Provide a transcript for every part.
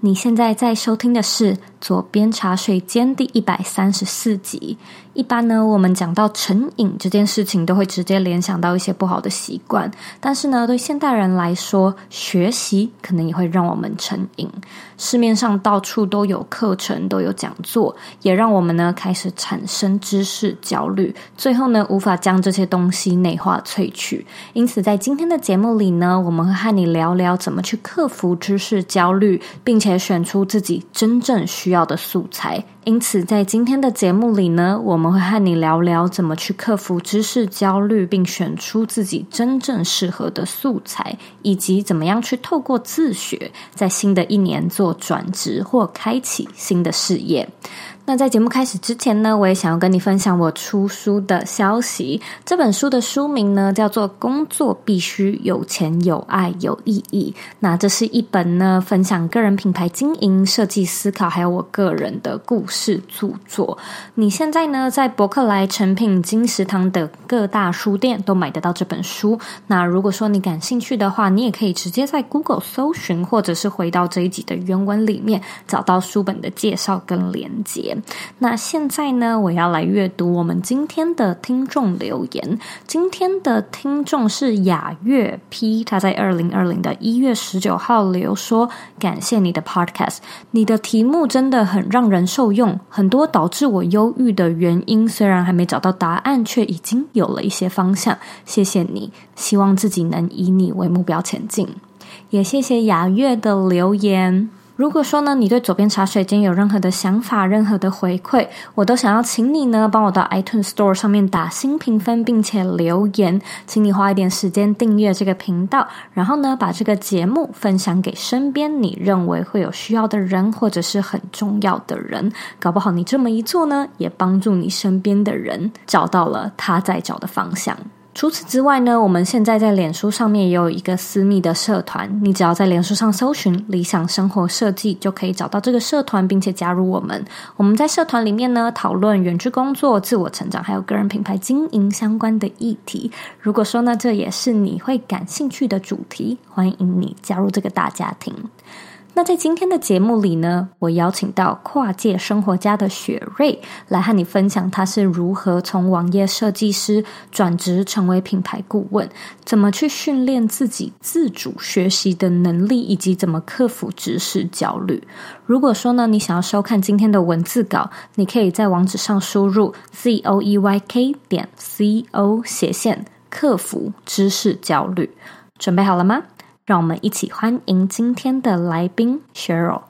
你现在在收听的是《左边茶水间》第一百三十四集。一般呢，我们讲到成瘾这件事情，都会直接联想到一些不好的习惯。但是呢，对现代人来说，学习可能也会让我们成瘾。市面上到处都有课程，都有讲座，也让我们呢开始产生知识焦虑。最后呢，无法将这些东西内化萃取。因此，在今天的节目里呢，我们会和你聊聊怎么去克服知识焦虑，并且选出自己真正需要的素材。因此，在今天的节目里呢，我们会和你聊聊怎么去克服知识焦虑，并选出自己真正适合的素材，以及怎么样去透过自学，在新的一年做转职或开启新的事业。那在节目开始之前呢，我也想要跟你分享我出书的消息。这本书的书名呢叫做《工作必须有钱、有爱、有意义》。那这是一本呢分享个人品牌经营、设计思考，还有我个人的故事著作。你现在呢在博客来、诚品、金石堂的各大书店都买得到这本书。那如果说你感兴趣的话，你也可以直接在 Google 搜寻，或者是回到这一集的原文里面找到书本的介绍跟连接那现在呢，我要来阅读我们今天的听众留言。今天的听众是雅月 P，他在二零二零的一月十九号留说：“感谢你的 Podcast，你的题目真的很让人受用，很多导致我忧郁的原因，虽然还没找到答案，却已经有了一些方向。谢谢你，希望自己能以你为目标前进。也谢谢雅月的留言。”如果说呢，你对左边茶水间有任何的想法、任何的回馈，我都想要请你呢，帮我到 iTunes Store 上面打新评分，并且留言，请你花一点时间订阅这个频道，然后呢，把这个节目分享给身边你认为会有需要的人，或者是很重要的人，搞不好你这么一做呢，也帮助你身边的人找到了他在找的方向。除此之外呢，我们现在在脸书上面也有一个私密的社团，你只要在脸书上搜寻“理想生活设计”，就可以找到这个社团，并且加入我们。我们在社团里面呢，讨论远距工作、自我成长，还有个人品牌经营相关的议题。如果说呢，这也是你会感兴趣的主题，欢迎你加入这个大家庭。那在今天的节目里呢，我邀请到跨界生活家的雪瑞来和你分享，他是如何从网页设计师转职成为品牌顾问，怎么去训练自己自主学习的能力，以及怎么克服知识焦虑。如果说呢，你想要收看今天的文字稿，你可以在网址上输入 z o e y k 点 c o 斜线克服知识焦虑。准备好了吗？让我们一起欢迎今天的来宾 Cheryl。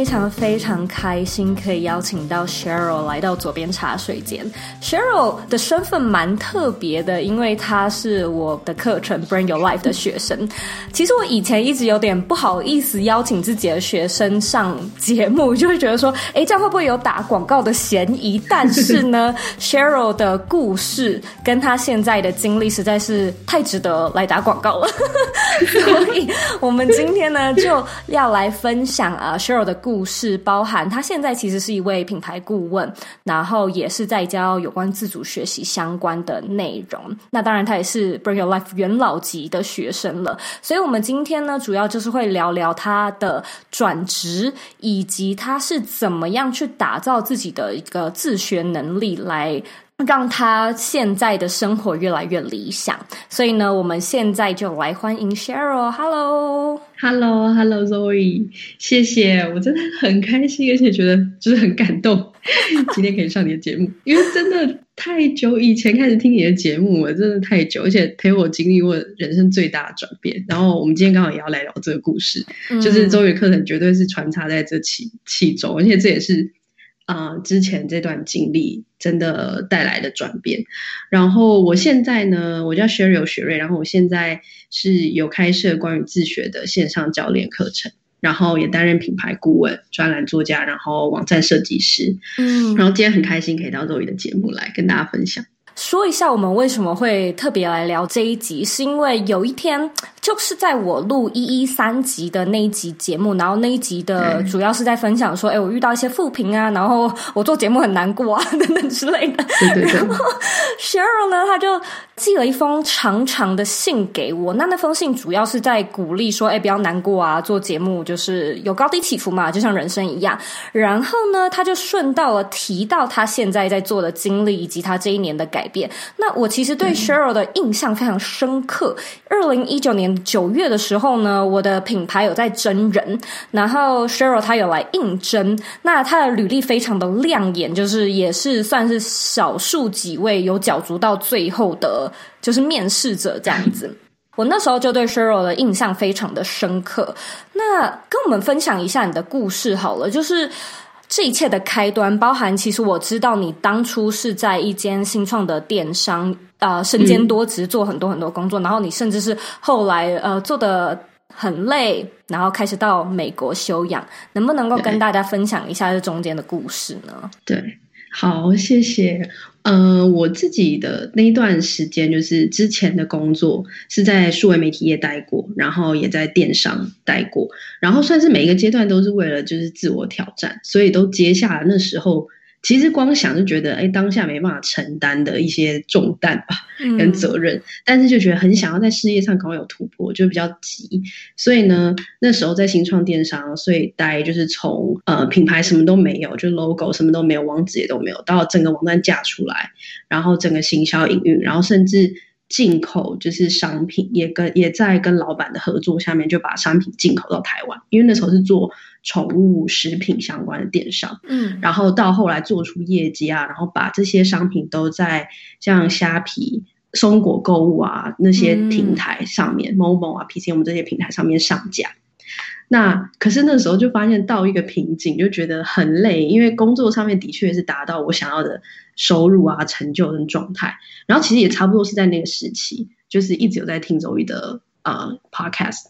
非常非常开心可以邀请到 Cheryl 来到左边茶水间。Cheryl 的身份蛮特别的，因为她是我的课程 Bring Your Life 的学生。其实我以前一直有点不好意思邀请自己的学生上节目，就会觉得说，哎，这样会不会有打广告的嫌疑？但是呢，Cheryl 的故事跟她现在的经历实在是太值得来打广告了。所以，我们今天呢就要来分享啊，Cheryl 的故故事，包含他现在其实是一位品牌顾问，然后也是在教有关自主学习相关的内容。那当然，他也是 Bring Your Life 元老级的学生了。所以，我们今天呢，主要就是会聊聊他的转职，以及他是怎么样去打造自己的一个自学能力来。让他现在的生活越来越理想，所以呢，我们现在就来欢迎 Cheryl。Hello，Hello，Hello，Zoe，谢谢，我真的很开心，而且觉得就是很感动，今天可以上你的节目，因为真的太久以前开始听你的节目了，真的太久，而且陪我经历过人生最大的转变。然后我们今天刚好也要来聊这个故事，嗯、就是周瑜课程绝对是穿插在这其其中，而且这也是。啊、呃，之前这段经历真的带来的转变。然后我现在呢，我叫 Cheryl 雪瑞，然后我现在是有开设关于自学的线上教练课程，然后也担任品牌顾问、专栏作家，然后网站设计师。嗯，然后今天很开心可以到 Zoe 的节目来跟大家分享。说一下我们为什么会特别来聊这一集，是因为有一天就是在我录一一三集的那一集节目，然后那一集的主要是在分享说，哎、嗯，我遇到一些负评啊，然后我做节目很难过啊等等之类的。对对对。然后 Cheryl 呢，他就寄了一封长长的信给我，那那封信主要是在鼓励说，哎，不要难过啊，做节目就是有高低起伏嘛，就像人生一样。然后呢，他就顺道了提到他现在在做的经历以及他这一年的改变。那我其实对 Cheryl 的印象非常深刻。二零一九年九月的时候呢，我的品牌有在真人，然后 Cheryl 他有来应征。那他的履历非常的亮眼，就是也是算是少数几位有角逐到最后的，就是面试者这样子。我那时候就对 Sheryl 的印象非常的深刻。那跟我们分享一下你的故事好了，就是。这一切的开端，包含其实我知道你当初是在一间新创的电商，呃，身兼多职，做很多很多工作，嗯、然后你甚至是后来呃做的很累，然后开始到美国休养，能不能够跟大家分享一下这中间的故事呢？对。好，谢谢。呃，我自己的那一段时间，就是之前的工作是在数位媒体业待过，然后也在电商待过，然后算是每一个阶段都是为了就是自我挑战，所以都接下来那时候。其实光想就觉得，哎，当下没办法承担的一些重担吧，跟责任，嗯、但是就觉得很想要在事业上赶快有突破，就比较急。所以呢，那时候在新创电商，所以待就是从呃品牌什么都没有，就 logo 什么都没有，网址也都没有，到整个网站架出来，然后整个行销营运，然后甚至。进口就是商品，也跟也在跟老板的合作下面，就把商品进口到台湾。因为那时候是做宠物食品相关的电商，嗯，然后到后来做出业绩啊，然后把这些商品都在像虾皮、松果购物啊那些平台上面，Momo、嗯、啊、PCM 这些平台上面上架。那可是那时候就发现到一个瓶颈，就觉得很累，因为工作上面的确是达到我想要的收入啊、成就跟状态。然后其实也差不多是在那个时期，就是一直有在听 Zoe 的呃 podcast。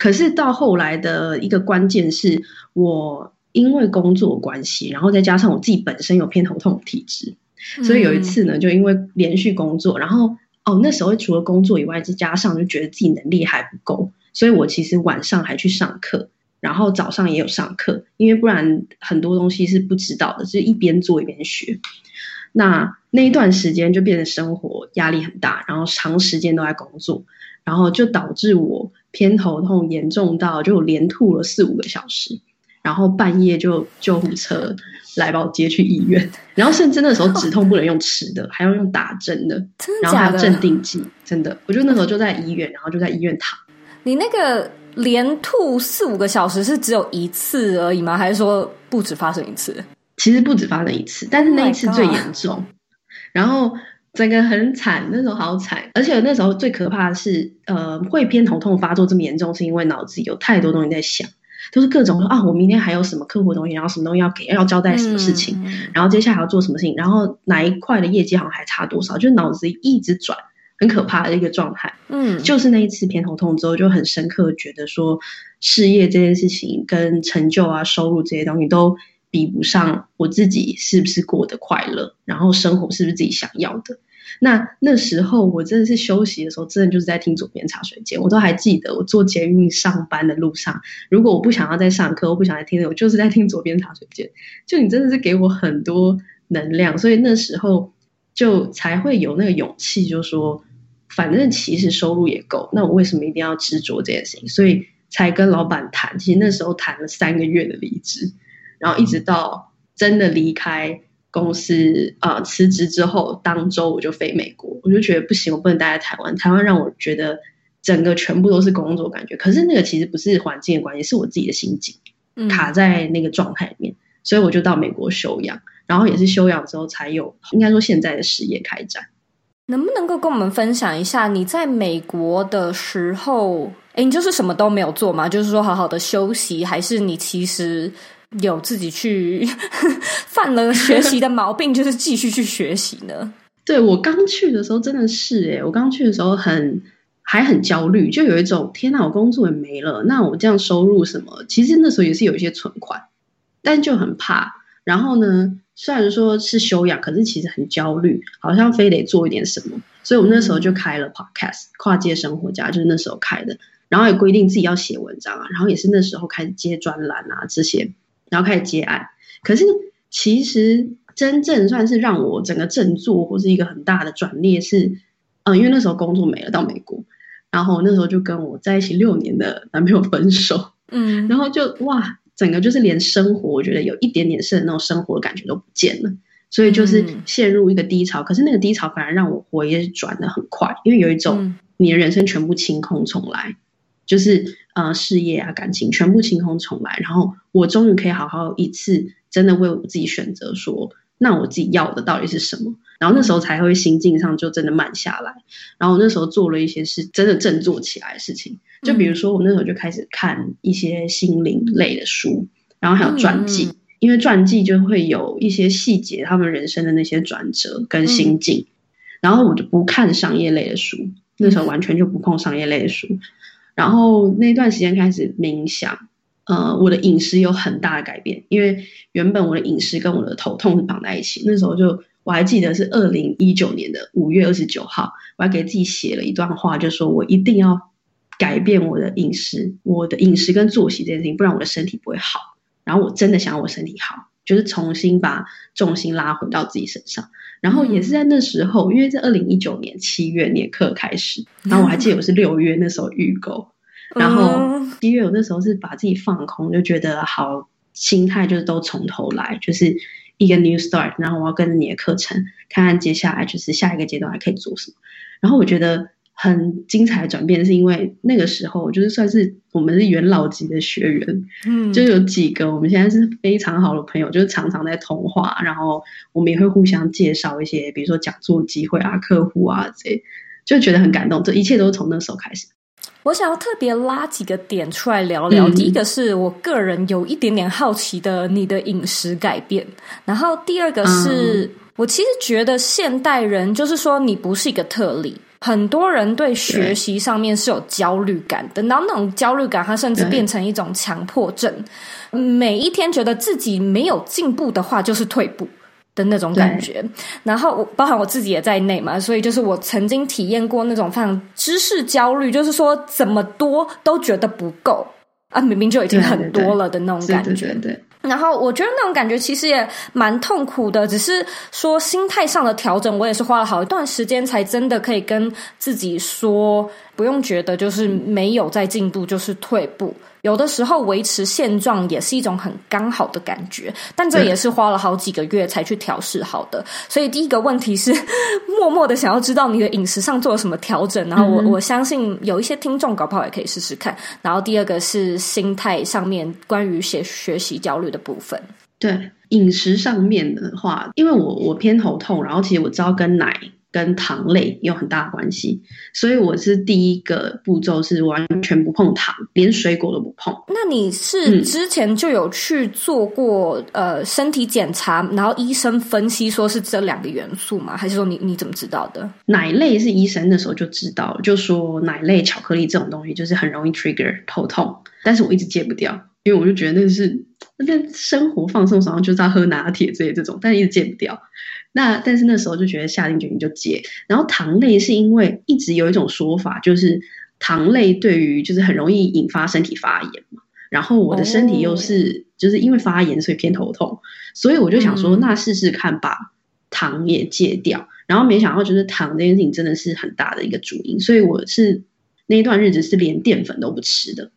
可是到后来的一个关键是我因为工作关系，然后再加上我自己本身有偏头痛的体质，所以有一次呢，就因为连续工作，然后哦那时候除了工作以外，再加上就觉得自己能力还不够。所以我其实晚上还去上课，然后早上也有上课，因为不然很多东西是不知道的，就是一边做一边学。那那一段时间就变得生活压力很大，然后长时间都在工作，然后就导致我偏头痛严重到就连吐了四五个小时，然后半夜就救护车来把我接去医院，然后甚至那时候止痛不能用吃的，还要用打针的，然后还有镇定剂，真的，我就那时候就在医院，然后就在医院躺。你那个连吐四五个小时是只有一次而已吗？还是说不止发生一次？其实不止发生一次，但是那一次最严重。Oh、然后整个很惨，那时候好惨。而且那时候最可怕的是，呃，会偏头痛发作这么严重，是因为脑子里有太多东西在想，都是各种说啊，我明天还有什么客户东西，然后什么东西要给，要交代什么事情，嗯、然后接下来要做什么事情，然后哪一块的业绩好像还差多少，就脑子一直转。很可怕的一个状态，嗯，就是那一次偏头痛之后，就很深刻觉得说，事业这件事情跟成就啊、收入这些东西都比不上我自己是不是过得快乐，然后生活是不是自己想要的。那那时候我真的是休息的时候，真的就是在听左边茶水间，我都还记得我坐捷运上班的路上，如果我不想要再上课，我不想再听，我就是在听左边茶水间。就你真的是给我很多能量，所以那时候就才会有那个勇气，就说。反正其实收入也够，那我为什么一定要执着这件事情？所以才跟老板谈。其实那时候谈了三个月的离职，然后一直到真的离开公司啊、呃、辞职之后，当周我就飞美国。我就觉得不行，我不能待在台湾。台湾让我觉得整个全部都是工作感觉。可是那个其实不是环境的关系，是我自己的心境卡在那个状态里面。所以我就到美国休养，然后也是休养之后才有应该说现在的事业开展。能不能够跟我们分享一下你在美国的时候，哎，你就是什么都没有做吗？就是说好好的休息，还是你其实有自己去 犯了学习的毛病，就是继续去学习呢？对，我刚去的时候真的是诶，我刚去的时候很还很焦虑，就有一种天哪，我工作也没了，那我这样收入什么？其实那时候也是有一些存款，但就很怕。然后呢？虽然说是休养，可是其实很焦虑，好像非得做一点什么。所以我那时候就开了 podcast，跨界生活家就是那时候开的，然后也规定自己要写文章啊，然后也是那时候开始接专栏啊这些，然后开始接案。可是其实真正算是让我整个振作或是一个很大的转捩是，嗯、呃，因为那时候工作没了，到美国，然后那时候就跟我在一起六年的男朋友分手，嗯，然后就哇，整个就是连生活，我觉得有一点点是那种生活的感觉都不见了。所以就是陷入一个低潮，嗯、可是那个低潮反而让我活也转的很快，因为有一种你的人生全部清空重来，嗯、就是呃事业啊感情全部清空重来，然后我终于可以好好一次真的为我自己选择说，那我自己要的到底是什么？然后那时候才会心境上就真的慢下来，然后那时候做了一些是，真的振作起来的事情，就比如说我那时候就开始看一些心灵类的书，然后还有传记。嗯因为传记就会有一些细节，他们人生的那些转折跟心境，嗯、然后我就不看商业类的书，那时候完全就不碰商业类的书。然后那段时间开始冥想，呃，我的饮食有很大的改变，因为原本我的饮食跟我的头痛是绑在一起。那时候就我还记得是二零一九年的五月二十九号，我还给自己写了一段话，就说我一定要改变我的饮食，我的饮食跟作息这件事情，不然我的身体不会好。然后我真的想要我身体好，就是重新把重心拉回到自己身上。然后也是在那时候，因为在二零一九年七月那课开始，然后我还记得我是六月那时候预购，然后七月我那时候是把自己放空，就觉得好，心态就是都从头来，就是一个 new start。然后我要跟着你的课程，看看接下来就是下一个阶段还可以做什么。然后我觉得。很精彩的转变，是因为那个时候就是算是我们是元老级的学员，嗯，就有几个我们现在是非常好的朋友，就是常常在通话，然后我们也会互相介绍一些，比如说讲座机会啊、客户啊这些，就觉得很感动。这一切都是从那时候开始。我想要特别拉几个点出来聊聊。嗯、第一个是我个人有一点点好奇的你的饮食改变，然后第二个是、嗯、我其实觉得现代人就是说你不是一个特例。很多人对学习上面是有焦虑感的，然后那种焦虑感，它甚至变成一种强迫症。每一天觉得自己没有进步的话，就是退步的那种感觉。然后，包含我自己也在内嘛，所以就是我曾经体验过那种非常知识焦虑，就是说怎么多都觉得不够啊，明明就已经很多了的那种感觉。对对对。然后我觉得那种感觉其实也蛮痛苦的，只是说心态上的调整，我也是花了好一段时间才真的可以跟自己说，不用觉得就是没有在进步就是退步。有的时候维持现状也是一种很刚好的感觉，但这也是花了好几个月才去调试好的。所以第一个问题是，默默的想要知道你的饮食上做了什么调整，然后我我相信有一些听众搞不好也可以试试看。然后第二个是心态上面关于学学习焦虑的部分。对，饮食上面的话，因为我我偏头痛，然后其实我知道跟奶。跟糖类有很大的关系，所以我是第一个步骤是完全不碰糖，连水果都不碰。那你是之前就有去做过、嗯、呃身体检查，然后医生分析说是这两个元素吗？还是说你你怎么知道的？奶类是医生那时候就知道，就说奶类巧克力这种东西就是很容易 trigger 头痛，但是我一直戒不掉，因为我就觉得那是那在生活放松，然后就是要喝拿铁之类这种，但是一直戒不掉。那但是那时候就觉得下定决心就戒，然后糖类是因为一直有一种说法，就是糖类对于就是很容易引发身体发炎嘛，然后我的身体又是就是因为发炎所以偏头痛，所以我就想说那试试看把糖也戒掉，然后没想到就是糖这件事情真的是很大的一个主因，所以我是那一段日子是连淀粉都不吃的，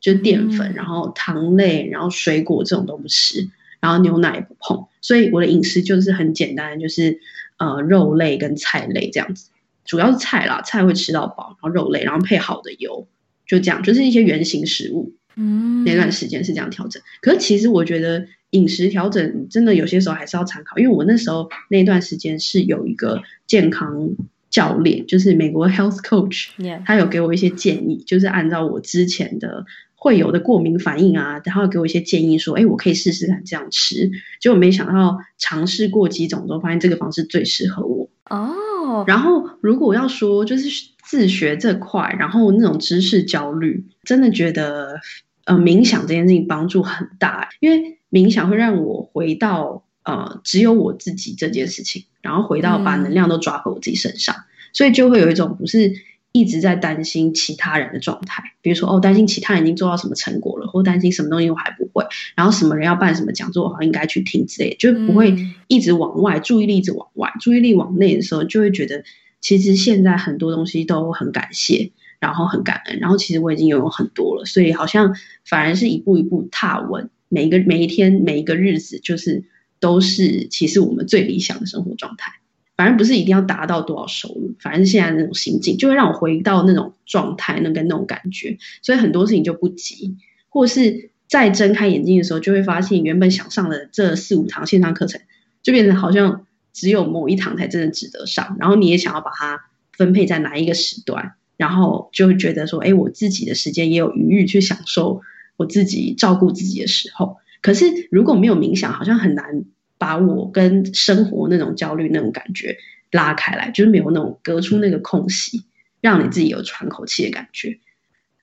就淀粉，然后糖类，然后水果这种都不吃。然后牛奶也不碰，所以我的饮食就是很简单，就是呃肉类跟菜类这样子，主要是菜啦，菜会吃到饱，然后肉类，然后配好的油，就这样，就是一些原型食物。嗯，那段时间是这样调整。可是其实我觉得饮食调整真的有些时候还是要参考，因为我那时候那段时间是有一个健康教练，就是美国 health coach，他有给我一些建议，就是按照我之前的。会有的过敏反应啊，然后给我一些建议说，哎，我可以试试看这样吃。结果没想到尝试过几种之后，发现这个方式最适合我。哦。然后如果要说就是自学这块，然后那种知识焦虑，真的觉得呃冥想这件事情帮助很大，因为冥想会让我回到呃只有我自己这件事情，然后回到把能量都抓回我自己身上，嗯、所以就会有一种不是一直在担心其他人的状态，比如说哦担心其他人已经做到什么成果了，或担心什么东西我还不会，然后什么人要办什么讲座，我好像应该去听之类的，就不会一直往外，注意力一直往外，注意力往内的时候，就会觉得其实现在很多东西都很感谢。然后很感恩，然后其实我已经拥有很多了，所以好像反而是一步一步踏稳，每一个每一天每一个日子，就是都是其实我们最理想的生活状态。反而不是一定要达到多少收入，反正现在那种心境就会让我回到那种状态，那跟那种感觉。所以很多事情就不急，或是再睁开眼睛的时候，就会发现原本想上的这四五堂线上课程，就变成好像只有某一堂才真的值得上。然后你也想要把它分配在哪一个时段。然后就会觉得说，哎，我自己的时间也有余裕去享受我自己照顾自己的时候。可是如果没有冥想，好像很难把我跟生活那种焦虑那种感觉拉开来，就是没有那种隔出那个空隙，让你自己有喘口气的感觉。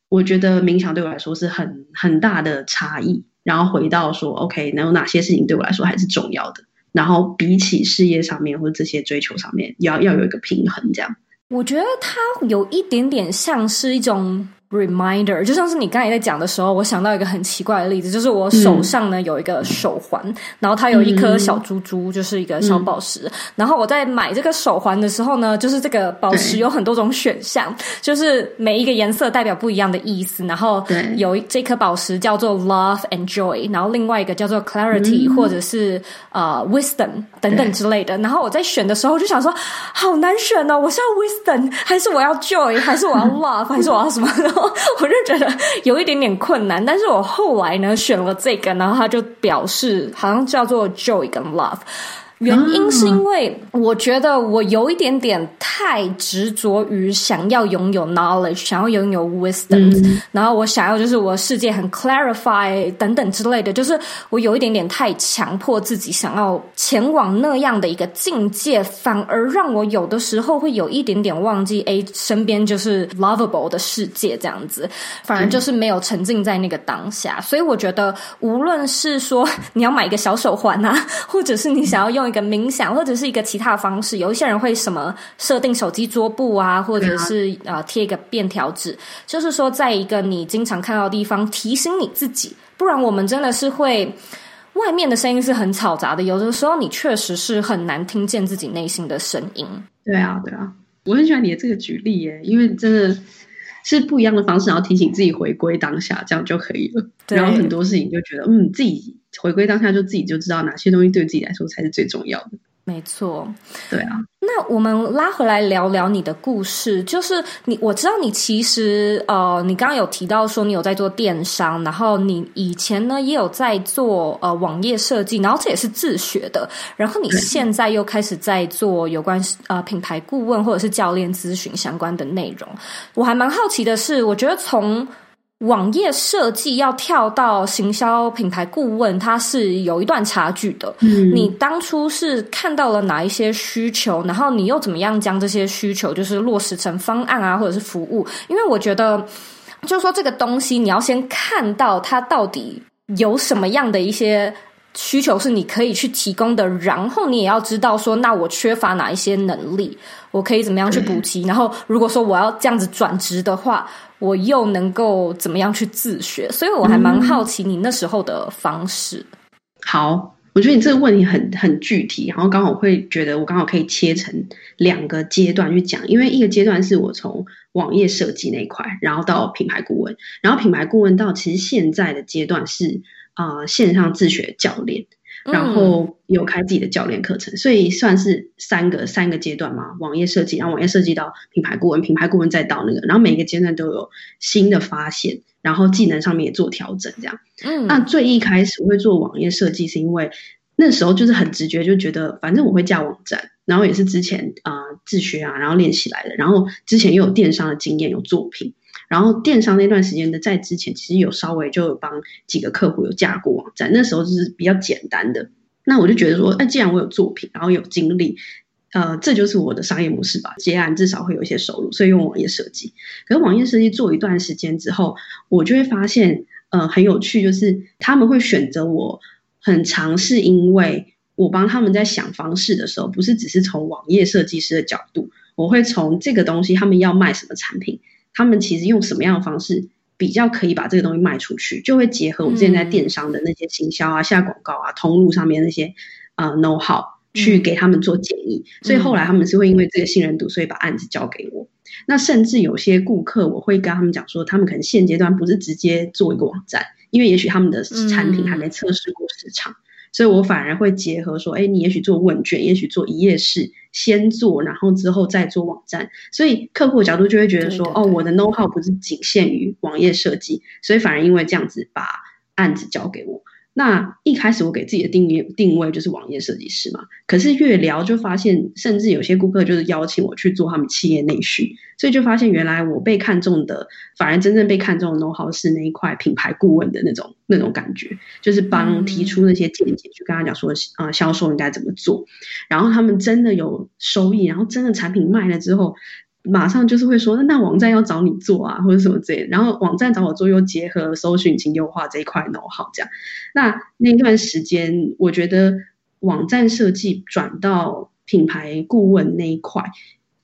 我觉得冥想对我来说是很很大的差异。然后回到说，OK，能有哪些事情对我来说还是重要的？然后比起事业上面或者这些追求上面，要要有一个平衡，这样。我觉得它有一点点像是一种。Reminder，就像是你刚才在讲的时候，我想到一个很奇怪的例子，就是我手上呢有一个手环，嗯、然后它有一颗小珠珠，就是一个小宝石。嗯、然后我在买这个手环的时候呢，就是这个宝石有很多种选项，就是每一个颜色代表不一样的意思。然后有这颗宝石叫做 Love and Joy，然后另外一个叫做 Clarity，、嗯、或者是呃 Wisdom 等等之类的。然后我在选的时候就想说，好难选哦，我是要 Wisdom，还是我要 Joy，还是我要 Love，还是我要什么？我就觉得有一点点困难，但是我后来呢选了这个，然后他就表示好像叫做 Joy 跟 Love。原因是因为我觉得我有一点点太执着于想要拥有 knowledge，想要拥有 wisdom，、嗯、然后我想要就是我世界很 clarify 等等之类的，就是我有一点点太强迫自己想要前往那样的一个境界，反而让我有的时候会有一点点忘记，哎，身边就是 lovable 的世界这样子，反而就是没有沉浸在那个当下。所以我觉得，无论是说你要买一个小手环啊，或者是你想要用。一个冥想或者是一个其他的方式，有一些人会什么设定手机桌布啊，或者是呃贴一个便条纸，就是说在一个你经常看到的地方提醒你自己，不然我们真的是会外面的声音是很嘈杂的，有的时候你确实是很难听见自己内心的声音。对啊，对啊，我很喜欢你的这个举例耶，因为真的是不一样的方式，然后提醒自己回归当下，这样就可以了。然后很多事情就觉得，嗯，自己。回归当下，就自己就知道哪些东西对自己来说才是最重要的。没错，对啊。那我们拉回来聊聊你的故事，就是你，我知道你其实呃，你刚刚有提到说你有在做电商，然后你以前呢也有在做呃网页设计，然后这也是自学的，然后你现在又开始在做有关呃品牌顾问或者是教练咨询相关的内容。我还蛮好奇的是，我觉得从网页设计要跳到行销品牌顾问，它是有一段差距的。嗯，你当初是看到了哪一些需求，然后你又怎么样将这些需求就是落实成方案啊，或者是服务？因为我觉得，就是说这个东西你要先看到它到底有什么样的一些需求是你可以去提供的，然后你也要知道说，那我缺乏哪一些能力，我可以怎么样去补齐？然后如果说我要这样子转职的话。我又能够怎么样去自学？所以我还蛮好奇你那时候的方式。好，我觉得你这个问题很很具体，然后刚好会觉得我刚好可以切成两个阶段去讲，因为一个阶段是我从网页设计那一块，然后到品牌顾问，然后品牌顾问到其实现在的阶段是啊、呃、线上自学教练。然后有开自己的教练课程，嗯、所以算是三个三个阶段嘛。网页设计，然后网页设计到品牌顾问，品牌顾问再到那个，然后每个阶段都有新的发现，然后技能上面也做调整，这样。嗯，那最一开始我会做网页设计，是因为那时候就是很直觉就觉得，反正我会架网站，然后也是之前啊、呃、自学啊，然后练习来的，然后之前又有电商的经验，有作品。然后电商那段时间的在之前，其实有稍微就有帮几个客户有架过网站，那时候就是比较简单的。那我就觉得说，哎，既然我有作品，然后有经历，呃，这就是我的商业模式吧。接案至少会有一些收入，所以用网页设计。可是网页设计做一段时间之后，我就会发现，呃，很有趣，就是他们会选择我，很常是因为我帮他们在想方式的时候，不是只是从网页设计师的角度，我会从这个东西他们要卖什么产品，他们其实用什么样的方式比较可以把这个东西卖出去，就会结合我之前在电商的那些行销啊、下广告啊、通路上面那些啊、呃、know how 去给他们做建议。所以后来他们是会因为这个信任度，所以把案子交给我。那甚至有些顾客，我会跟他们讲说，他们可能现阶段不是直接做一个网站，因为也许他们的产品还没测试过市场。所以我反而会结合说，哎，你也许做问卷，也许做一页式，先做，然后之后再做网站。所以客户的角度就会觉得说，对对对，哦，我的 know how 不是仅限于网页设计，所以反而因为这样子把案子交给我。那一开始我给自己的定义定位就是网页设计师嘛，可是越聊就发现，甚至有些顾客就是邀请我去做他们企业内训，所以就发现原来我被看中的，反而真正被看中的 know how 是那一块品牌顾问的那种那种感觉，就是帮提出那些见解，去跟他讲说，啊、销售应该怎么做，然后他们真的有收益，然后真的产品卖了之后。马上就是会说，那那网站要找你做啊，或者什么之类。然后网站找我做，又结合搜寻引擎优化这一块弄好这样。那那段时间，我觉得网站设计转到品牌顾问那一块，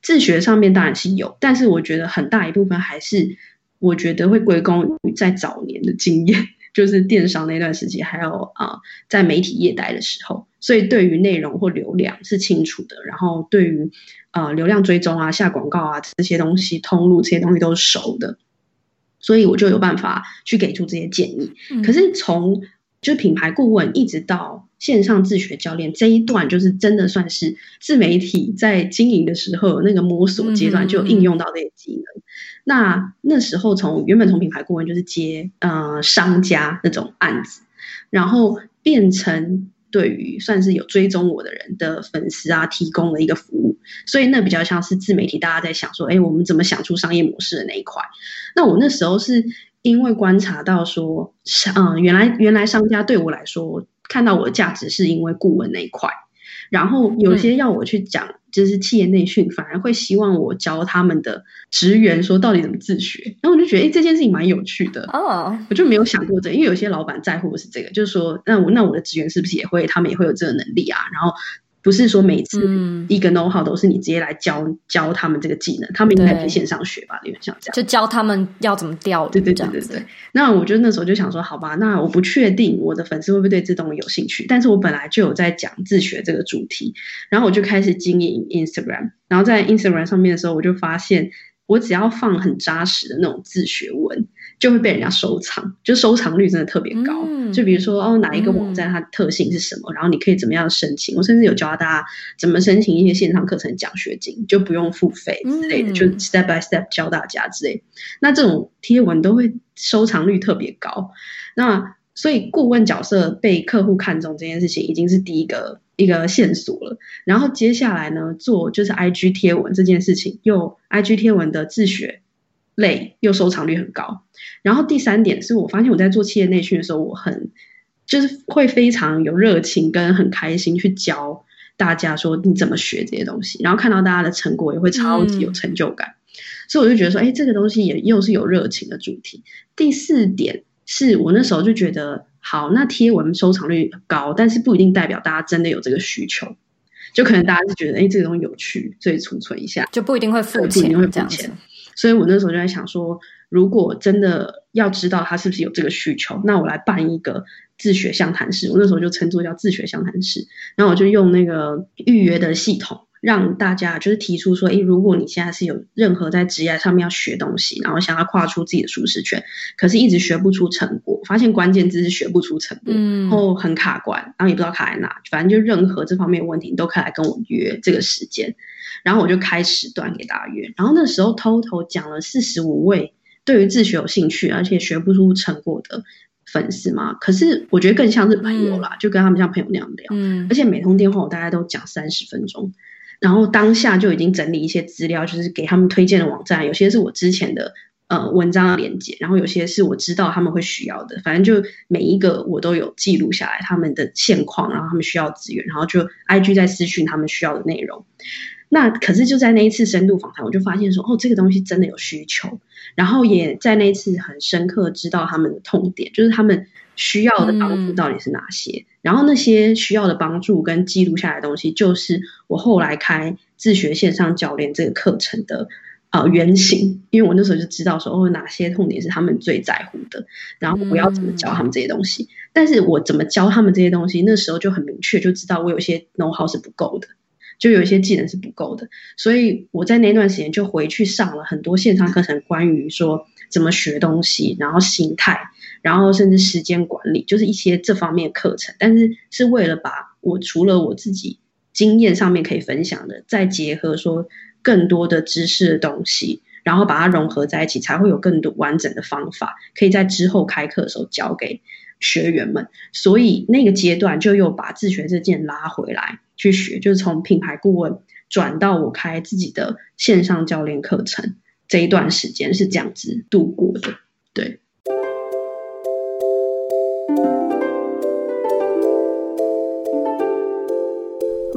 自学上面当然是有，但是我觉得很大一部分还是，我觉得会归功于在早年的经验，就是电商那段时期，还有啊、呃，在媒体业待的时候，所以对于内容或流量是清楚的。然后对于呃，流量追踪啊，下广告啊，这些东西，通路这些东西都是熟的，所以我就有办法去给出这些建议。嗯、可是从就品牌顾问一直到线上自学教练这一段，就是真的算是自媒体在经营的时候那个摸索阶段，就应用到这些技能。那那时候从原本从品牌顾问就是接呃商家那种案子，然后变成。对于算是有追踪我的人的粉丝啊，提供了一个服务，所以那比较像是自媒体，大家在想说，哎，我们怎么想出商业模式的那一块？那我那时候是因为观察到说，嗯，原来原来商家对我来说看到我的价值是因为顾问那一块。然后有些要我去讲，就是企业内训，反而会希望我教他们的职员说到底怎么自学。然后我就觉得，哎，这件事情蛮有趣的。哦，我就没有想过这，因为有些老板在乎的是这个，就是说，那我那我的职员是不是也会，他们也会有这个能力啊？然后。不是说每次一个 know how 都是你直接来教、嗯、教他们这个技能，他们应该可以线上学吧？有点像这样，就教他们要怎么钓。对对对对对。那我就那时候就想说，好吧，那我不确定我的粉丝会不会对这东西有兴趣，但是我本来就有在讲自学这个主题，然后我就开始经营 Instagram，然后在 Instagram 上面的时候，我就发现我只要放很扎实的那种自学文。就会被人家收藏，就收藏率真的特别高。嗯、就比如说哦，哪一个网站它的特性是什么，嗯、然后你可以怎么样申请。我甚至有教大家怎么申请一些线上课程奖学金，就不用付费之类的，嗯、就 step by step 教大家之类。那这种贴文都会收藏率特别高。那所以顾问角色被客户看中这件事情，已经是第一个一个线索了。然后接下来呢，做就是 IG 贴文这件事情，又 IG 贴文的自学。累又收藏率很高，然后第三点是我发现我在做企业内训的时候，我很就是会非常有热情跟很开心去教大家说你怎么学这些东西，然后看到大家的成果也会超级有成就感，嗯、所以我就觉得说，哎，这个东西也又是有热情的主题。第四点是我那时候就觉得，好，那贴文收藏率高，但是不一定代表大家真的有这个需求，就可能大家是觉得，哎，这个东西有趣，所以储存一下，就不一定会付钱，不一定会付钱。所以我那时候就在想说，如果真的要知道他是不是有这个需求，那我来办一个自学相谈室。我那时候就称作叫自学相谈室，然后我就用那个预约的系统，让大家就是提出说，诶，如果你现在是有任何在职业上面要学东西，然后想要跨出自己的舒适圈，可是一直学不出成果，发现关键字是学不出成果，然后很卡关，然后也不知道卡在哪，反正就任何这方面的问题，你都可以来跟我约这个时间。然后我就开始段给大家约，然后那时候 total 讲了四十五位对于自学有兴趣而且学不出成果的粉丝嘛，可是我觉得更像是朋友啦，嗯、就跟他们像朋友那样聊，嗯，而且每通电话我大概都讲三十分钟，然后当下就已经整理一些资料，就是给他们推荐的网站，有些是我之前的呃文章的连接，然后有些是我知道他们会需要的，反正就每一个我都有记录下来他们的现况，然后他们需要资源，然后就 IG 在私讯他们需要的内容。那可是就在那一次深度访谈，我就发现说，哦，这个东西真的有需求，然后也在那一次很深刻知道他们的痛点，就是他们需要的帮助到底是哪些？嗯、然后那些需要的帮助跟记录下来的东西，就是我后来开自学线上教练这个课程的呃原型。因为我那时候就知道说，哦，哪些痛点是他们最在乎的，然后我要怎么教他们这些东西。嗯、但是我怎么教他们这些东西，那时候就很明确，就知道我有些 know how 是不够的。就有一些技能是不够的，所以我在那段时间就回去上了很多线上课程，关于说怎么学东西，然后心态，然后甚至时间管理，就是一些这方面课程。但是是为了把我除了我自己经验上面可以分享的，再结合说更多的知识的东西，然后把它融合在一起，才会有更多完整的方法，可以在之后开课的时候教给学员们。所以那个阶段就又把自学这件拉回来。去学，就是从品牌顾问转到我开自己的线上教练课程，这一段时间是这样子度过的，对。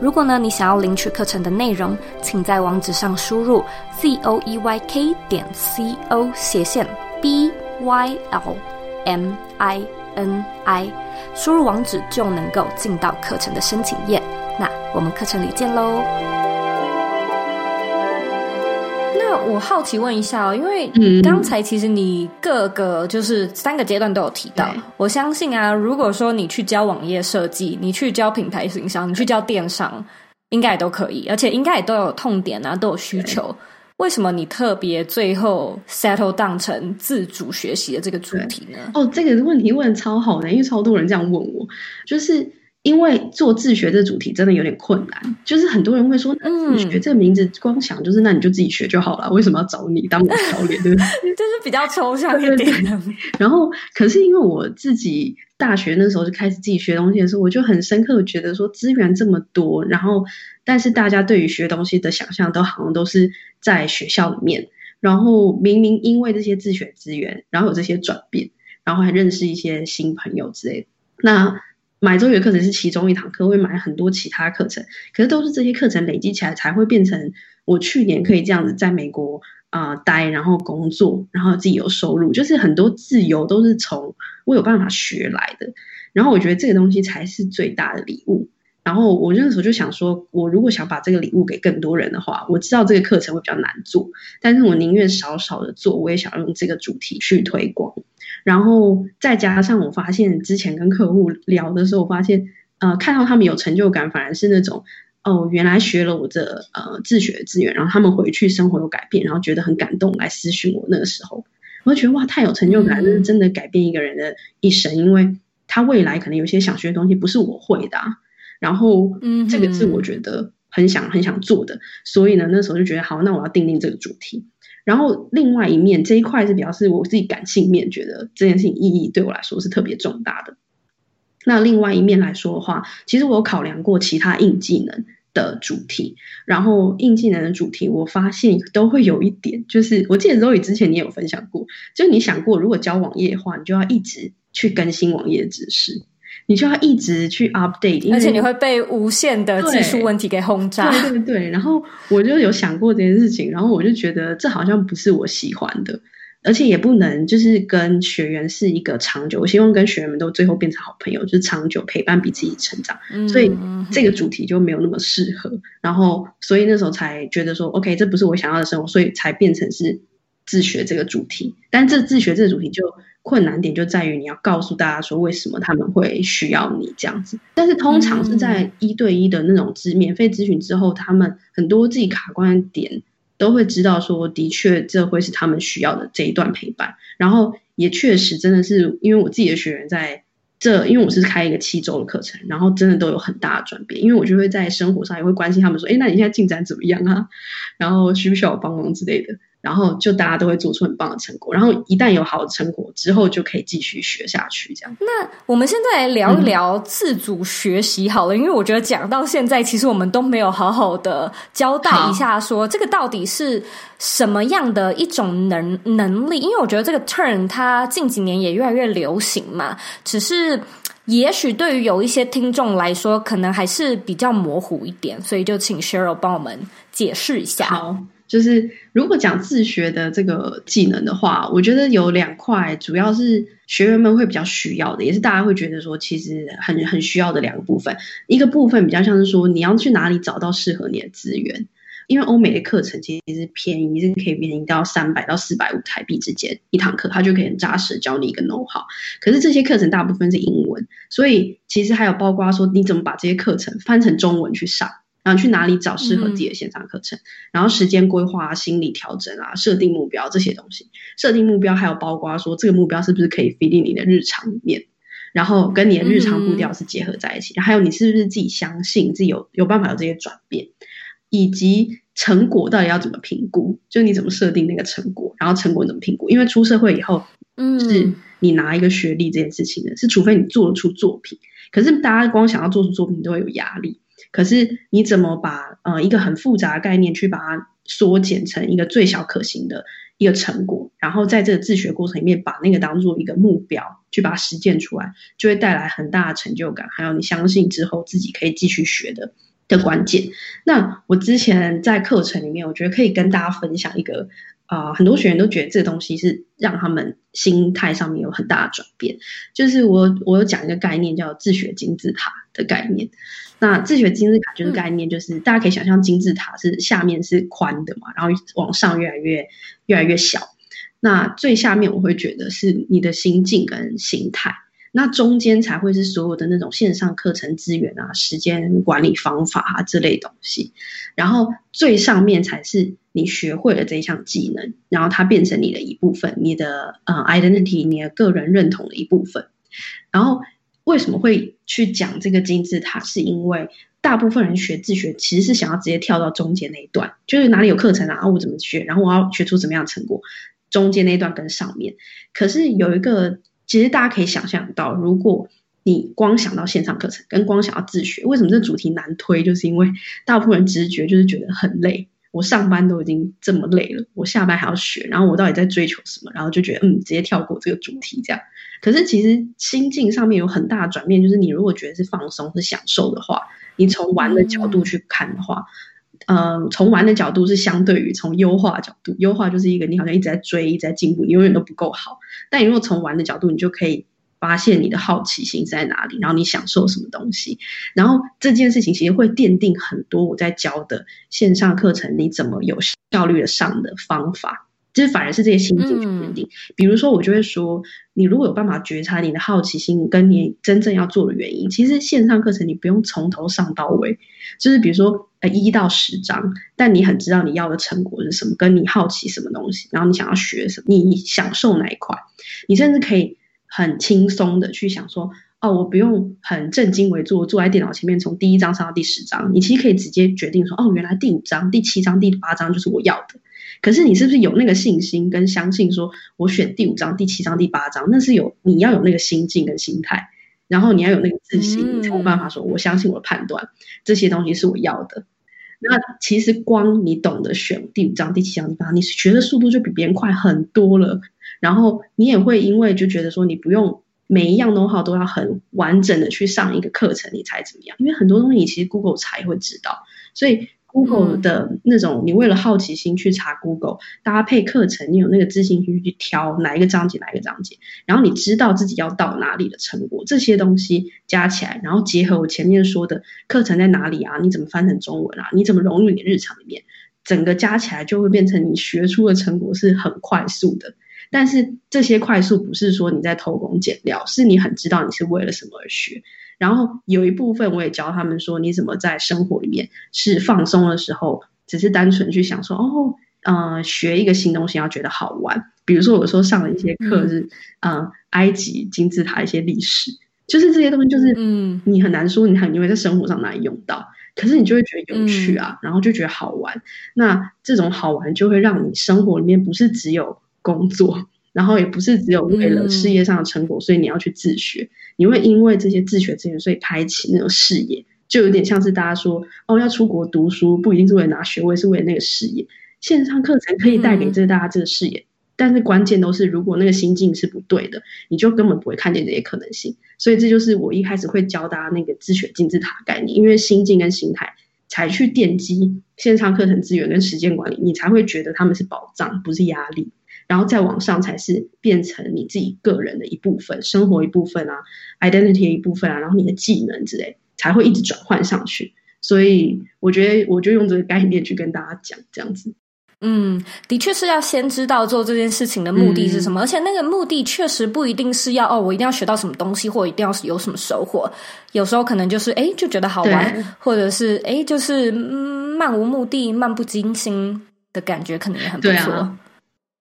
如果呢，你想要领取课程的内容，请在网址上输入 z o e y k 点 c o 斜线 b y l m i n i，输入网址就能够进到课程的申请页。那我们课程里见喽！我好奇问一下哦，因为刚才其实你各个就是三个阶段都有提到。嗯、我相信啊，如果说你去教网页设计，你去教品牌形象，你去教电商，应该也都可以，而且应该也都有痛点啊，都有需求。为什么你特别最后 settle down 成自主学习的这个主题呢？哦，这个问题问的超好的，因为超多人这样问我，就是。因为做自学这主题真的有点困难，就是很多人会说，嗯，自学这个名字光想就是，那你就自己学就好了，为什么要找你当我教练？对不对？就是比较抽象一点。然后，可是因为我自己大学那时候就开始自己学东西的时候，我就很深刻的觉得说，资源这么多，然后但是大家对于学东西的想象都好像都是在学校里面，然后明明因为这些自学资源，然后有这些转变，然后还认识一些新朋友之类的，那。买周语课程是其中一堂课，会买很多其他课程，可是都是这些课程累积起来才会变成我去年可以这样子在美国啊、待，然后工作，然后自己有收入，就是很多自由都是从我有办法学来的。然后我觉得这个东西才是最大的礼物。然后我那时候就想说，我如果想把这个礼物给更多人的话，我知道这个课程会比较难做，但是我宁愿少少的做，我也想用这个主题去推广。然后再加上，我发现之前跟客户聊的时候，我发现，呃，看到他们有成就感，反而是那种，哦，原来学了我的呃自学的资源，然后他们回去生活有改变，然后觉得很感动，来私讯我。那个时候，我就觉得哇，太有成就感，这是真的改变一个人的一生，因为他未来可能有些想学的东西不是我会的，啊，然后，嗯，这个是我觉得很想很想做的，所以呢，那时候就觉得好，那我要定定这个主题。然后另外一面这一块是比较是我自己感性面，觉得这件事情意义对我来说是特别重大的。那另外一面来说的话，其实我有考量过其他硬技能的主题，然后硬技能的主题我发现都会有一点，就是我记得 Zoe 之前你也有分享过，就你想过如果教网页的话，你就要一直去更新网页知识。你就要一直去 update，而且你会被无限的技术问题给轰炸。对对对，然后我就有想过这件事情，然后我就觉得这好像不是我喜欢的，而且也不能就是跟学员是一个长久。我希望跟学员们都最后变成好朋友，就是长久陪伴彼此一起成长。嗯，所以这个主题就没有那么适合。然后所以那时候才觉得说，OK，这不是我想要的生活，所以才变成是自学这个主题。但这自学这个主题就。困难点就在于你要告诉大家说，为什么他们会需要你这样子，但是通常是在一对一的那种咨免费咨询之后，他们很多自己卡关的点都会知道说，的确这会是他们需要的这一段陪伴，然后也确实真的是因为我自己的学员在这，因为我是开一个七周的课程，然后真的都有很大的转变，因为我就会在生活上也会关心他们说，哎，那你现在进展怎么样啊？然后需不需要我帮忙之类的。然后就大家都会做出很棒的成果，然后一旦有好的成果之后，就可以继续学下去。这样，那我们现在来聊一聊自主学习好了，嗯、因为我觉得讲到现在，其实我们都没有好好的交代一下，说这个到底是什么样的一种能能力？因为我觉得这个 turn 它近几年也越来越流行嘛，只是也许对于有一些听众来说，可能还是比较模糊一点，所以就请 Cheryl 帮我们解释一下。好。就是如果讲自学的这个技能的话，我觉得有两块，主要是学员们会比较需要的，也是大家会觉得说其实很很需要的两个部分。一个部分比较像是说你要去哪里找到适合你的资源，因为欧美的课程其实是便宜，是可以便宜到三百到四百五台币之间一堂课，它就可以很扎实教你一个 know-how。可是这些课程大部分是英文，所以其实还有包括说你怎么把这些课程翻成中文去上。然后去哪里找适合自己的线上课程？嗯、然后时间规划啊、心理调整啊、设定目标这些东西。设定目标还有包括说这个目标是不是可以 fit 进你的日常里面，然后跟你的日常步调是结合在一起。嗯、还有你是不是自己相信自己有有办法有这些转变，以及成果到底要怎么评估？就你怎么设定那个成果，然后成果怎么评估？因为出社会以后，嗯，是你拿一个学历这件事情的，是除非你做得出作品。可是大家光想要做出作品都会有压力。可是你怎么把呃一个很复杂的概念去把它缩减成一个最小可行的一个成果，然后在这个自学过程里面把那个当做一个目标去把它实践出来，就会带来很大的成就感，还有你相信之后自己可以继续学的的关键。那我之前在课程里面，我觉得可以跟大家分享一个、呃，很多学员都觉得这个东西是让他们心态上面有很大的转变，就是我我有讲一个概念叫自学金字塔的概念。那自学金字塔就是概念，就是大家可以想象金字塔是下面是宽的嘛，然后往上越来越越来越小。那最下面我会觉得是你的心境跟心态，那中间才会是所有的那种线上课程资源啊、时间管理方法啊这类东西。然后最上面才是你学会了这一项技能，然后它变成你的一部分，你的呃 identity，你的个人认同的一部分。然后。为什么会去讲这个金字塔？是因为大部分人学自学其实是想要直接跳到中间那一段，就是哪里有课程啊，我怎么学，然后我要学出怎么样的成果，中间那一段跟上面。可是有一个，其实大家可以想象到，如果你光想到线上课程，跟光想要自学，为什么这主题难推？就是因为大部分人直觉就是觉得很累。我上班都已经这么累了，我下班还要学，然后我到底在追求什么？然后就觉得嗯，直接跳过这个主题这样。可是其实心境上面有很大的转变，就是你如果觉得是放松、是享受的话，你从玩的角度去看的话，嗯、呃，从玩的角度是相对于从优化角度，优化就是一个你好像一直在追、一直在进步，你永远都不够好。但你如果从玩的角度，你就可以。发现你的好奇心在哪里，然后你享受什么东西，然后这件事情其实会奠定很多我在教的线上课程，你怎么有效率的上的方法，就是反而是这些心境去奠定。嗯、比如说，我就会说，你如果有办法觉察你的好奇心跟你真正要做的原因，其实线上课程你不用从头上到尾，就是比如说呃一到十章，但你很知道你要的成果是什么，跟你好奇什么东西，然后你想要学什么，你享受哪一块，你甚至可以。很轻松的去想说，哦，我不用很正襟危坐，坐在电脑前面，从第一章上到第十章，你其实可以直接决定说，哦，原来第五章、第七章、第八章就是我要的。可是你是不是有那个信心跟相信，说我选第五章、第七章、第八章，那是有你要有那个心境跟心态，然后你要有那个自信，你才有办法说，我相信我的判断，这些东西是我要的。那其实光你懂得选第五章、第七章、第八章，你学的速度就比别人快很多了。然后你也会因为就觉得说，你不用每一样 know-how 都要很完整的去上一个课程，你才怎么样？因为很多东西你其实 Google 才会知道，所以 Google 的那种你为了好奇心去查 Google 搭配课程，你有那个自信心去挑哪一个章节哪一个章节，然后你知道自己要到哪里的成果，这些东西加起来，然后结合我前面说的课程在哪里啊？你怎么翻成中文啊？你怎么融入你的日常里面？整个加起来就会变成你学出的成果是很快速的。但是这些快速不是说你在偷工减料，是你很知道你是为了什么而学。然后有一部分我也教他们说，你怎么在生活里面是放松的时候，只是单纯去想说，哦，呃，学一个新东西要觉得好玩。比如说，有时候上了一些课是，嗯、呃，埃及金字塔一些历史，就是这些东西，就是嗯，你很难说你很你会在生活上哪里用到，可是你就会觉得有趣啊，嗯、然后就觉得好玩。那这种好玩就会让你生活里面不是只有工作，然后也不是只有为了事业上的成果，嗯、所以你要去自学。你会因为这些自学资源，所以开启那种事业，就有点像是大家说哦，要出国读书，不一定是为了拿学位，是为了那个事业。线上课程可以带给这个大家这个视野，嗯、但是关键都是如果那个心境是不对的，你就根本不会看见这些可能性。所以这就是我一开始会教大家那个自学金字塔概念，因为心境跟心态才去奠基线上课程资源跟时间管理，你才会觉得他们是宝藏，不是压力。然后再往上才是变成你自己个人的一部分，生活一部分啊，identity 的一部分啊，然后你的技能之类才会一直转换上去。所以我觉得我就用这个概念去跟大家讲，这样子。嗯，的确是要先知道做这件事情的目的是什么，嗯、而且那个目的确实不一定是要哦，我一定要学到什么东西，或一定要有什么收获。有时候可能就是哎，就觉得好玩，或者是哎，就是嗯，漫无目的、漫不经心的感觉，可能也很不错。啊、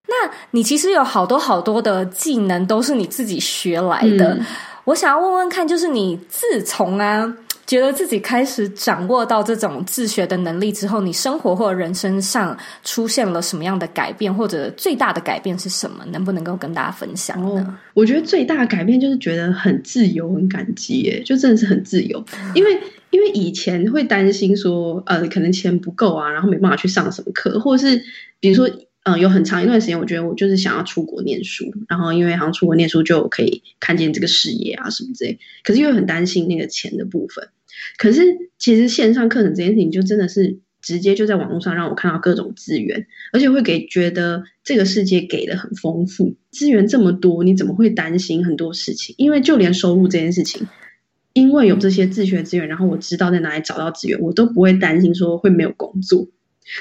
那你其实有好多好多的技能都是你自己学来的，嗯、我想要问问看，就是你自从啊。觉得自己开始掌握到这种自学的能力之后，你生活或者人生上出现了什么样的改变，或者最大的改变是什么？能不能够跟大家分享呢？哦，我觉得最大的改变就是觉得很自由、很感激，耶，就真的是很自由。因为因为以前会担心说，呃，可能钱不够啊，然后没办法去上什么课，或者是比如说，嗯、有很长一段时间，我觉得我就是想要出国念书，然后因为好像出国念书就可以看见这个事业啊什么之类，可是又很担心那个钱的部分。可是，其实线上课程这件事情，就真的是直接就在网络上让我看到各种资源，而且会给觉得这个世界给的很丰富，资源这么多，你怎么会担心很多事情？因为就连收入这件事情，因为有这些自学资源，然后我知道在哪里找到资源，我都不会担心说会没有工作，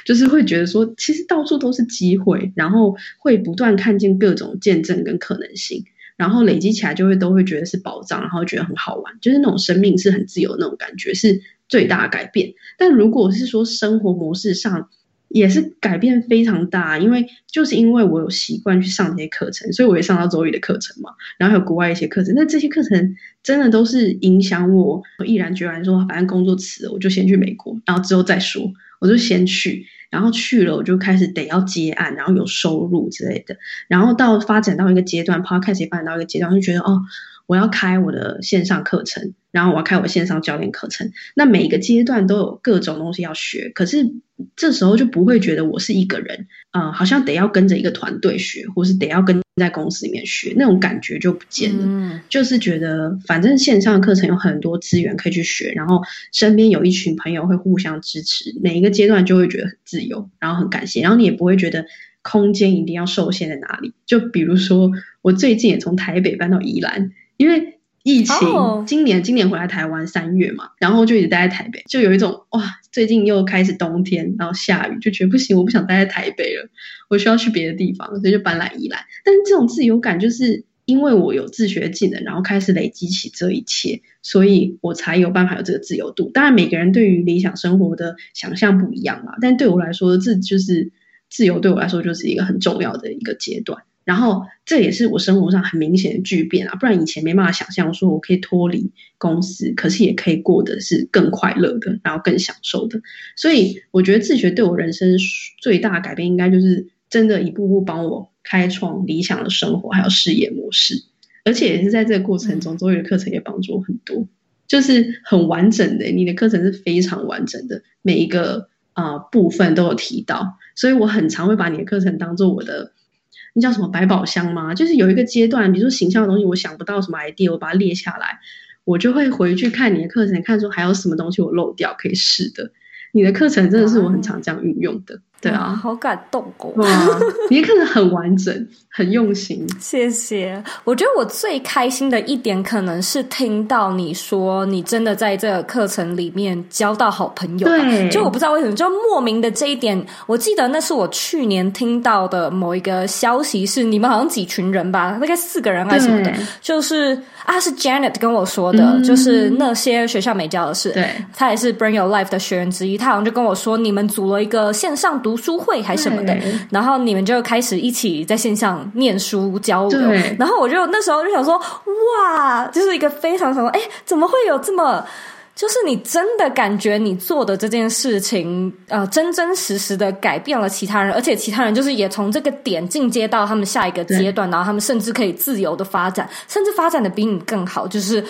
就是会觉得说其实到处都是机会，然后会不断看见各种见证跟可能性。然后累积起来就会都会觉得是宝藏，然后觉得很好玩，就是那种生命是很自由的那种感觉，是最大的改变。但如果是说生活模式上也是改变非常大，因为就是因为我有习惯去上这些课程，所以我也上到周瑜的课程嘛，然后还有国外一些课程。那这些课程真的都是影响我，我毅然决然说，反正工作辞了，我就先去美国，然后之后再说，我就先去。然后去了，我就开始得要接案，然后有收入之类的。然后到发展到一个阶段，Podcast 也发展到一个阶段，就觉得哦，我要开我的线上课程，然后我要开我的线上教练课程。那每一个阶段都有各种东西要学，可是这时候就不会觉得我是一个人，嗯、呃，好像得要跟着一个团队学，或是得要跟。在公司里面学那种感觉就不见了，嗯、就是觉得反正线上课程有很多资源可以去学，然后身边有一群朋友会互相支持，每一个阶段就会觉得很自由，然后很感谢，然后你也不会觉得空间一定要受限在哪里。就比如说我最近也从台北搬到宜兰，因为。疫情，oh. 今年今年回来台湾三月嘛，然后就一直待在台北，就有一种哇，最近又开始冬天，然后下雨，就觉得不行，我不想待在台北了，我需要去别的地方，所以就搬来宜兰。但是这种自由感，就是因为我有自学技能，然后开始累积起这一切，所以我才有办法有这个自由度。当然，每个人对于理想生活的想象不一样嘛，但对我来说，这就是自由，对我来说就是一个很重要的一个阶段。然后这也是我生活上很明显的巨变啊，不然以前没办法想象说我可以脱离公司，可是也可以过得是更快乐的，然后更享受的。所以我觉得自学对我人生最大的改变，应该就是真的一步步帮我开创理想的生活还有事业模式，而且也是在这个过程中，周瑜的课程也帮助我很多，就是很完整的，你的课程是非常完整的，每一个啊、呃、部分都有提到，所以我很常会把你的课程当做我的。那叫什么百宝箱吗？就是有一个阶段，比如说形象的东西，我想不到什么 idea，我把它列下来，我就会回去看你的课程，看说还有什么东西我漏掉可以试的。你的课程真的是我很常这样运用的。对啊，好感动哦！哇，你看的很完整，很用心。谢谢。我觉得我最开心的一点，可能是听到你说你真的在这个课程里面交到好朋友。对，就我不知道为什么，就莫名的这一点，我记得那是我去年听到的某一个消息，是你们好像几群人吧，大概四个人还是什么的，就是啊，是 Janet 跟我说的，嗯、就是那些学校没教的事。对，他也是 Bring Your Life 的学员之一，他好像就跟我说，你们组了一个线上。读书会还是什么的，然后你们就开始一起在线上念书交流。然后我就那时候就想说，哇，就是一个非常什么，哎，怎么会有这么？就是你真的感觉你做的这件事情，呃，真真实实的改变了其他人，而且其他人就是也从这个点进阶到他们下一个阶段，然后他们甚至可以自由的发展，甚至发展的比你更好，就是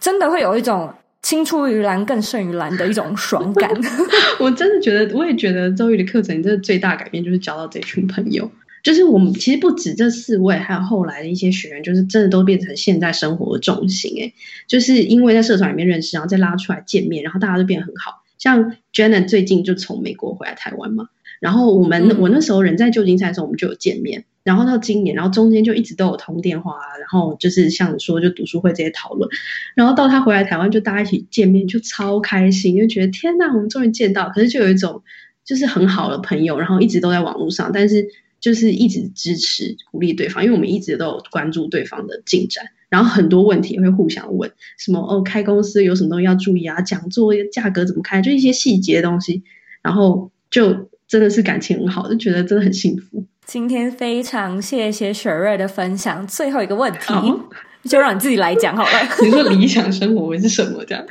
真的会有一种青出于蓝更胜于蓝的一种爽感。我真的觉得，我也觉得周瑜的课程，真的最大改变就是交到这群朋友。就是我们其实不止这四位，还有后来的一些学员，就是真的都变成现在生活的重心。诶，就是因为在社团里面认识，然后再拉出来见面，然后大家都变得很好。像 Janet 最近就从美国回来台湾嘛，然后我们、嗯、我那时候人在旧金山的时候，我们就有见面。然后到今年，然后中间就一直都有通电话啊，然后就是像你说就读书会这些讨论。然后到他回来台湾，就大家一起见面，就超开心，就觉得天呐，我们终于见到。可是就有一种就是很好的朋友，然后一直都在网络上，但是。就是一直支持鼓励对方，因为我们一直都有关注对方的进展，然后很多问题会互相问，什么哦，开公司有什么东西要注意啊？讲座价格怎么开？就一些细节的东西，然后就真的是感情很好，就觉得真的很幸福。今天非常谢谢雪瑞的分享，最后一个问题、哦、就让你自己来讲好了。你说理想生活会是什么？这样？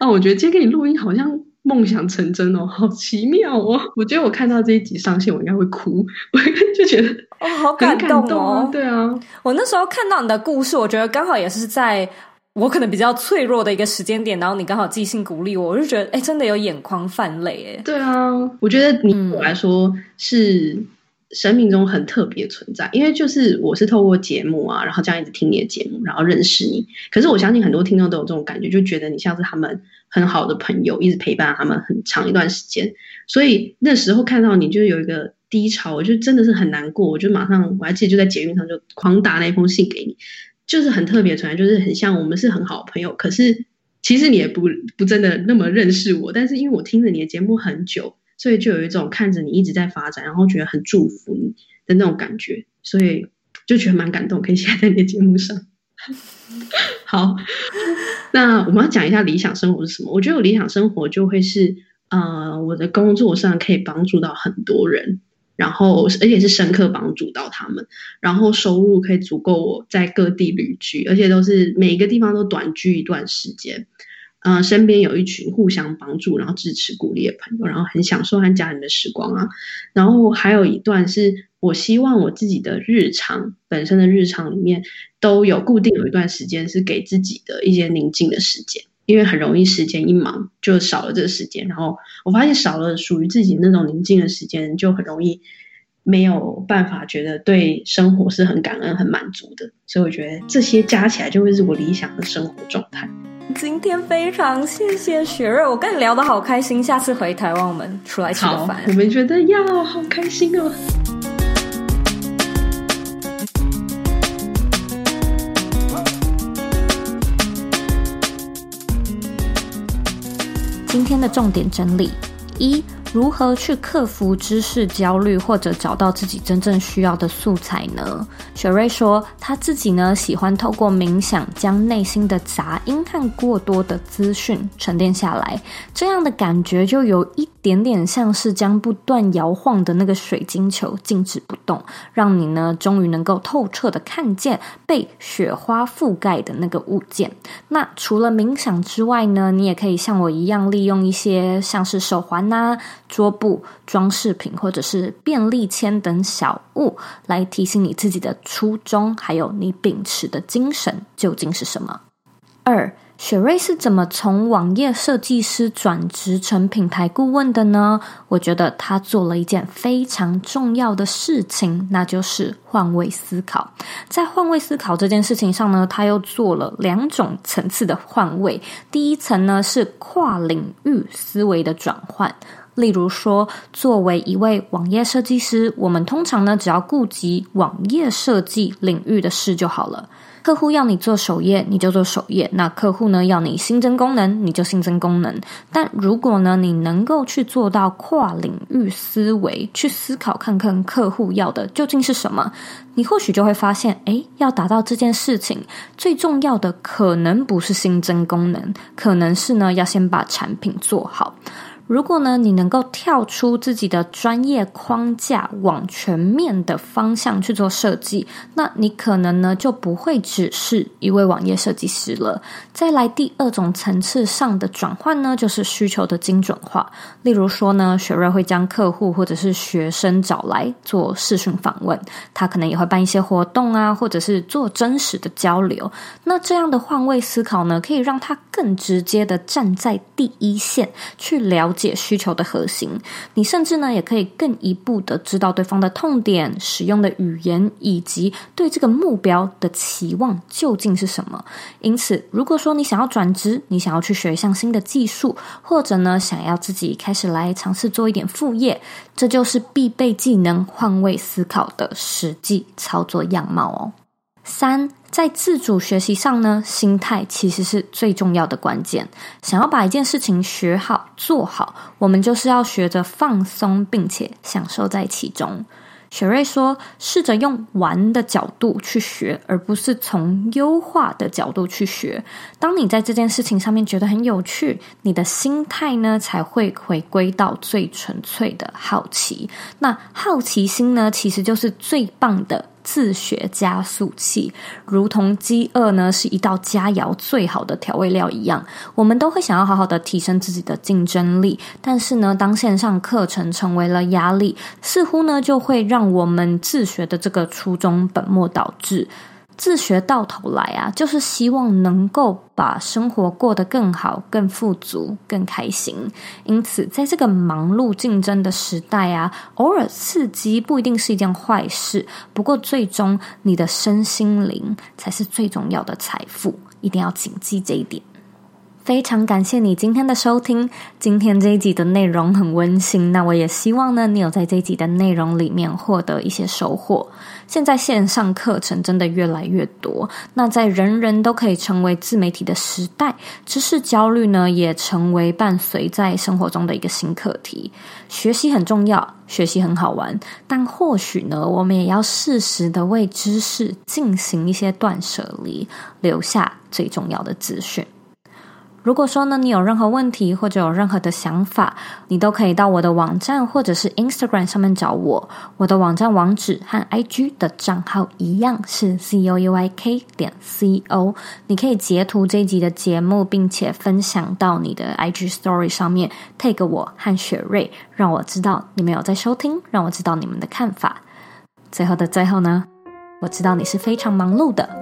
那、哦、我觉得今天给你录音好像。梦想成真哦，好奇妙哦！我觉得我看到这一集上线，我应该会哭，我就觉得哦，好感动哦。对啊，我那时候看到你的故事，我觉得刚好也是在我可能比较脆弱的一个时间点，然后你刚好寄信鼓励我，我就觉得哎，真的有眼眶泛泪哎。对啊，我觉得你对我来说是。生命中很特别存在，因为就是我是透过节目啊，然后这样一直听你的节目，然后认识你。可是我相信很多听众都有这种感觉，就觉得你像是他们很好的朋友，一直陪伴他们很长一段时间。所以那时候看到你就有一个低潮，我就真的是很难过。我就马上我还记得就在捷运上就狂打那封信给你，就是很特别存在，就是很像我们是很好的朋友。可是其实你也不不真的那么认识我，但是因为我听着你的节目很久。所以就有一种看着你一直在发展，然后觉得很祝福你的那种感觉，所以就觉得蛮感动，可以写在你的节目上。好，那我们要讲一下理想生活是什么？我觉得我理想生活就会是，呃，我的工作上可以帮助到很多人，然后而且是深刻帮助到他们，然后收入可以足够我在各地旅居，而且都是每一个地方都短居一段时间。呃，身边有一群互相帮助，然后支持鼓励的朋友，然后很享受和家人的时光啊。然后还有一段是我希望我自己的日常本身的日常里面都有固定有一段时间是给自己的一些宁静的时间，因为很容易时间一忙就少了这个时间。然后我发现少了属于自己那种宁静的时间，就很容易没有办法觉得对生活是很感恩、很满足的。所以我觉得这些加起来就会是我理想的生活状态。今天非常谢谢雪瑞，我跟你聊得好开心。下次回台湾，我们出来吃个饭。我们觉得呀好开心哦。今天的重点整理一。如何去克服知识焦虑，或者找到自己真正需要的素材呢？雪瑞说，他自己呢喜欢透过冥想，将内心的杂音和过多的资讯沉淀下来，这样的感觉就有一点点像是将不断摇晃的那个水晶球静止不动，让你呢终于能够透彻的看见被雪花覆盖的那个物件。那除了冥想之外呢，你也可以像我一样，利用一些像是手环呐、桌布、装饰品或者是便利签等小物，来提醒你自己的初衷，还有你秉持的精神究竟是什么。二。雪瑞是怎么从网页设计师转职成品牌顾问的呢？我觉得他做了一件非常重要的事情，那就是换位思考。在换位思考这件事情上呢，他又做了两种层次的换位。第一层呢是跨领域思维的转换，例如说，作为一位网页设计师，我们通常呢只要顾及网页设计领域的事就好了。客户要你做首页，你就做首页；那客户呢要你新增功能，你就新增功能。但如果呢，你能够去做到跨领域思维，去思考看看客户要的究竟是什么，你或许就会发现，诶，要达到这件事情，最重要的可能不是新增功能，可能是呢要先把产品做好。如果呢，你能够跳出自己的专业框架，往全面的方向去做设计，那你可能呢就不会只是一位网页设计师了。再来第二种层次上的转换呢，就是需求的精准化。例如说呢，雪瑞会将客户或者是学生找来做视讯访问，他可能也会办一些活动啊，或者是做真实的交流。那这样的换位思考呢，可以让他更直接的站在第一线去了解解需求的核心。你甚至呢，也可以更一步的知道对方的痛点、使用的语言，以及对这个目标的期望究竟是什么。因此，如果说你想要转职，你想要去学一项新的技术，或者呢，想要自己开始来尝试做一点副业，这就是必备技能——换位思考的实际操作样貌哦。三，在自主学习上呢，心态其实是最重要的关键。想要把一件事情学好、做好，我们就是要学着放松，并且享受在其中。雪瑞说：“试着用玩的角度去学，而不是从优化的角度去学。当你在这件事情上面觉得很有趣，你的心态呢，才会回归到最纯粹的好奇。那好奇心呢，其实就是最棒的。”自学加速器，如同饥饿呢是一道佳肴最好的调味料一样，我们都会想要好好的提升自己的竞争力。但是呢，当线上课程成为了压力，似乎呢就会让我们自学的这个初衷本末倒置。自学到头来啊，就是希望能够把生活过得更好、更富足、更开心。因此，在这个忙碌竞争的时代啊，偶尔刺激不一定是一件坏事。不过，最终你的身心灵才是最重要的财富，一定要谨记这一点。非常感谢你今天的收听。今天这一集的内容很温馨，那我也希望呢，你有在这一集的内容里面获得一些收获。现在线上课程真的越来越多，那在人人都可以成为自媒体的时代，知识焦虑呢也成为伴随在生活中的一个新课题。学习很重要，学习很好玩，但或许呢，我们也要适时的为知识进行一些断舍离，留下最重要的资讯。如果说呢，你有任何问题或者有任何的想法，你都可以到我的网站或者是 Instagram 上面找我。我的网站网址和 IG 的账号一样是 Zouyk 点 co。你可以截图这一集的节目，并且分享到你的 IG Story 上面，tag 我和雪瑞，让我知道你们有在收听，让我知道你们的看法。最后的最后呢，我知道你是非常忙碌的。